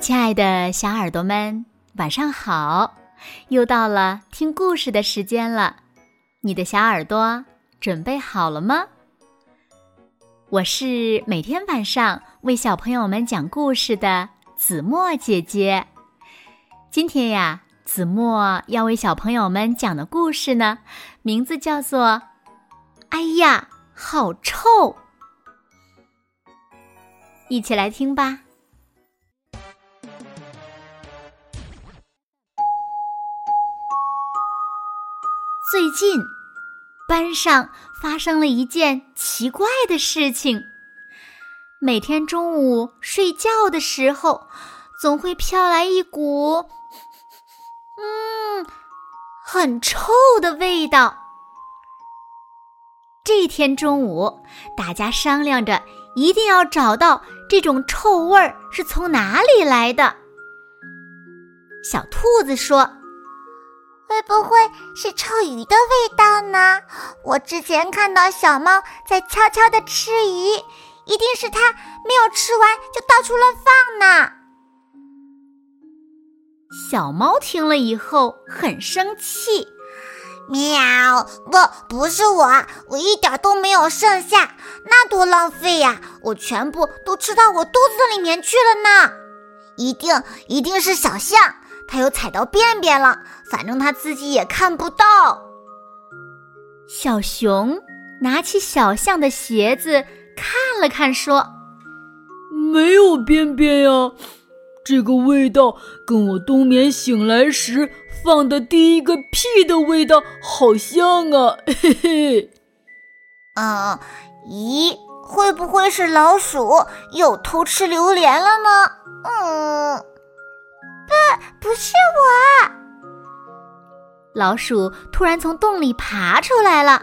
亲爱的小耳朵们，晚上好！又到了听故事的时间了，你的小耳朵准备好了吗？我是每天晚上为小朋友们讲故事的子墨姐姐。今天呀，子墨要为小朋友们讲的故事呢，名字叫做《哎呀，好臭》。一起来听吧。最近，班上发生了一件奇怪的事情。每天中午睡觉的时候，总会飘来一股，嗯，很臭的味道。这天中午，大家商量着一定要找到。这种臭味儿是从哪里来的？小兔子说：“会不会是臭鱼的味道呢？我之前看到小猫在悄悄地吃鱼，一定是它没有吃完就到处乱放呢。”小猫听了以后很生气。喵！不，不是我，我一点都没有剩下，那多浪费呀！我全部都吃到我肚子里面去了呢。一定，一定是小象，它又踩到便便了，反正他自己也看不到。小熊拿起小象的鞋子看了看，说：“没有便便呀，这个味道跟我冬眠醒来时……”放的第一个屁的味道好像啊，嘿嘿。嗯，咦，会不会是老鼠又偷吃榴莲了呢？嗯，不，不是我。老鼠突然从洞里爬出来了。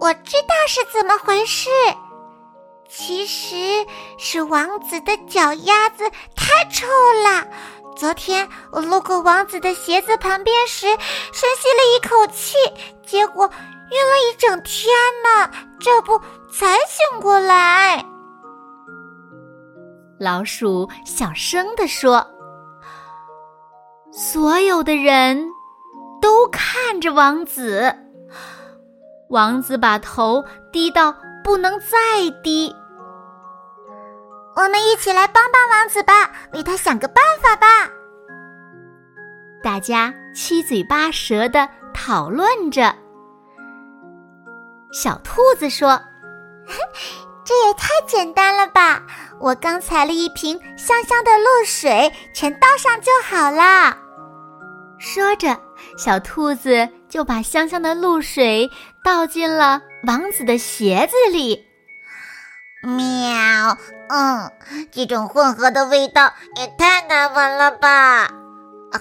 我知道是怎么回事，其实是王子的脚丫子太臭了。昨天我路过王子的鞋子旁边时，深吸了一口气，结果晕了一整天呢，这不才醒过来。老鼠小声地说：“所有的人都看着王子，王子把头低到不能再低。”我们一起来帮帮王子吧，为他想个办法吧。大家七嘴八舌的讨论着。小兔子说：“ 这也太简单了吧！我刚采了一瓶香香的露水，全倒上就好了。”说着，小兔子就把香香的露水倒进了王子的鞋子里。喵，嗯，这种混合的味道也太难闻了吧！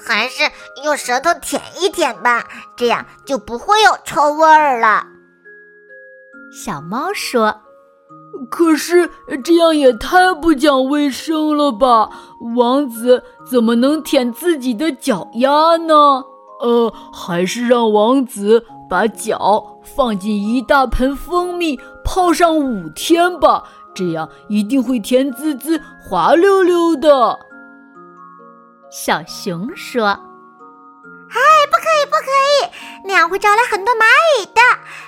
还是用舌头舔一舔吧，这样就不会有臭味儿了。小猫说：“可是这样也太不讲卫生了吧？王子怎么能舔自己的脚丫呢？呃，还是让王子把脚放进一大盆蜂蜜。”泡上五天吧，这样一定会甜滋滋、滑溜溜的。小熊说：“哎，不可以，不可以，那样会招来很多蚂蚁的。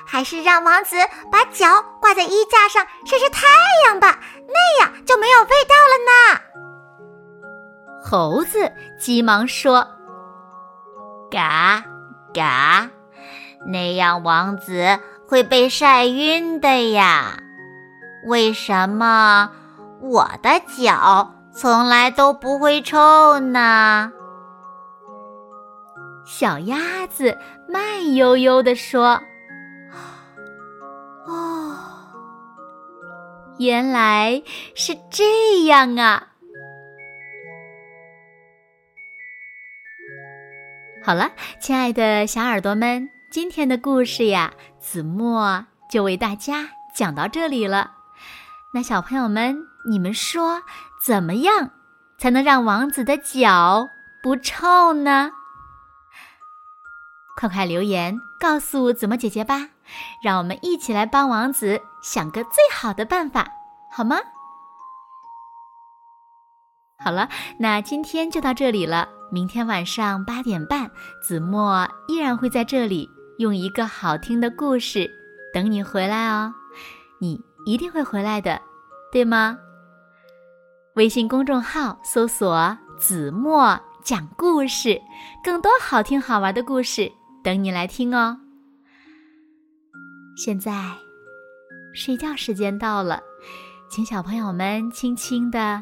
还是让王子把脚挂在衣架上晒晒太阳吧，那样就没有味道了呢。”猴子急忙说：“嘎嘎，那样王子。”会被晒晕的呀？为什么我的脚从来都不会臭呢？小鸭子慢悠悠地说：“哦，原来是这样啊！”好了，亲爱的小耳朵们。今天的故事呀，子墨就为大家讲到这里了。那小朋友们，你们说怎么样才能让王子的脚不臭呢？快快留言告诉子墨姐姐吧，让我们一起来帮王子想个最好的办法，好吗？好了，那今天就到这里了。明天晚上八点半，子墨依然会在这里用一个好听的故事等你回来哦。你一定会回来的，对吗？微信公众号搜索“子墨讲故事”，更多好听好玩的故事等你来听哦。现在睡觉时间到了，请小朋友们轻轻的。